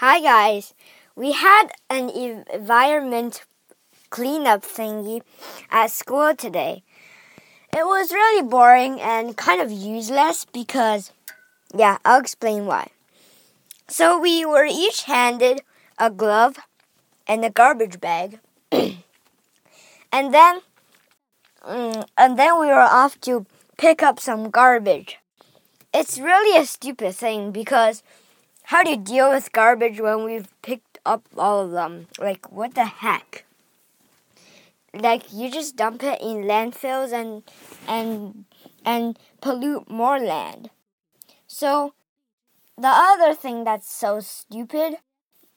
Hi guys. We had an environment cleanup thingy at school today. It was really boring and kind of useless because yeah, I'll explain why. So we were each handed a glove and a garbage bag. and then mm, and then we were off to pick up some garbage. It's really a stupid thing because how do you deal with garbage when we've picked up all of them? Like, what the heck? Like, you just dump it in landfills and and and pollute more land. So, the other thing that's so stupid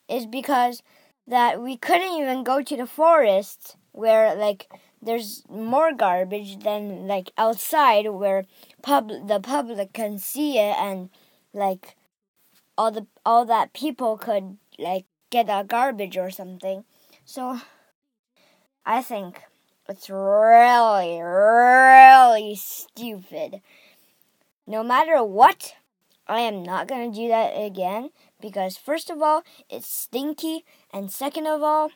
is because that we couldn't even go to the forest where like there's more garbage than like outside where pub the public can see it and like all the all that people could like get a garbage or something. So I think it's really really stupid. No matter what, I am not going to do that again because first of all, it's stinky and second of all,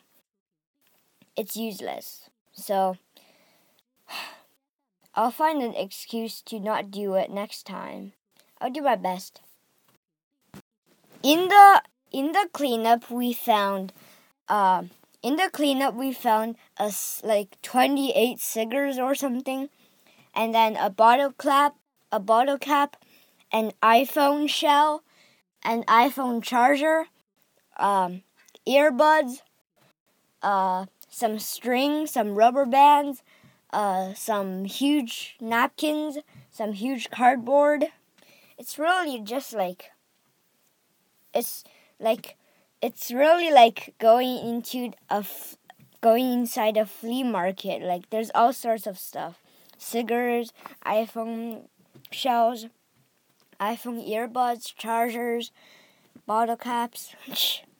it's useless. So, I'll find an excuse to not do it next time. I'll do my best. In the in the cleanup, we found, uh, in the cleanup we found a like twenty eight cigars or something, and then a bottle cap, a bottle cap, an iPhone shell, an iPhone charger, um, earbuds, uh, some string, some rubber bands, uh, some huge napkins, some huge cardboard. It's really just like it's like it's really like going into a f- going inside a flea market. Like there's all sorts of stuff: cigars, iPhone shells, iPhone earbuds, chargers, bottle caps.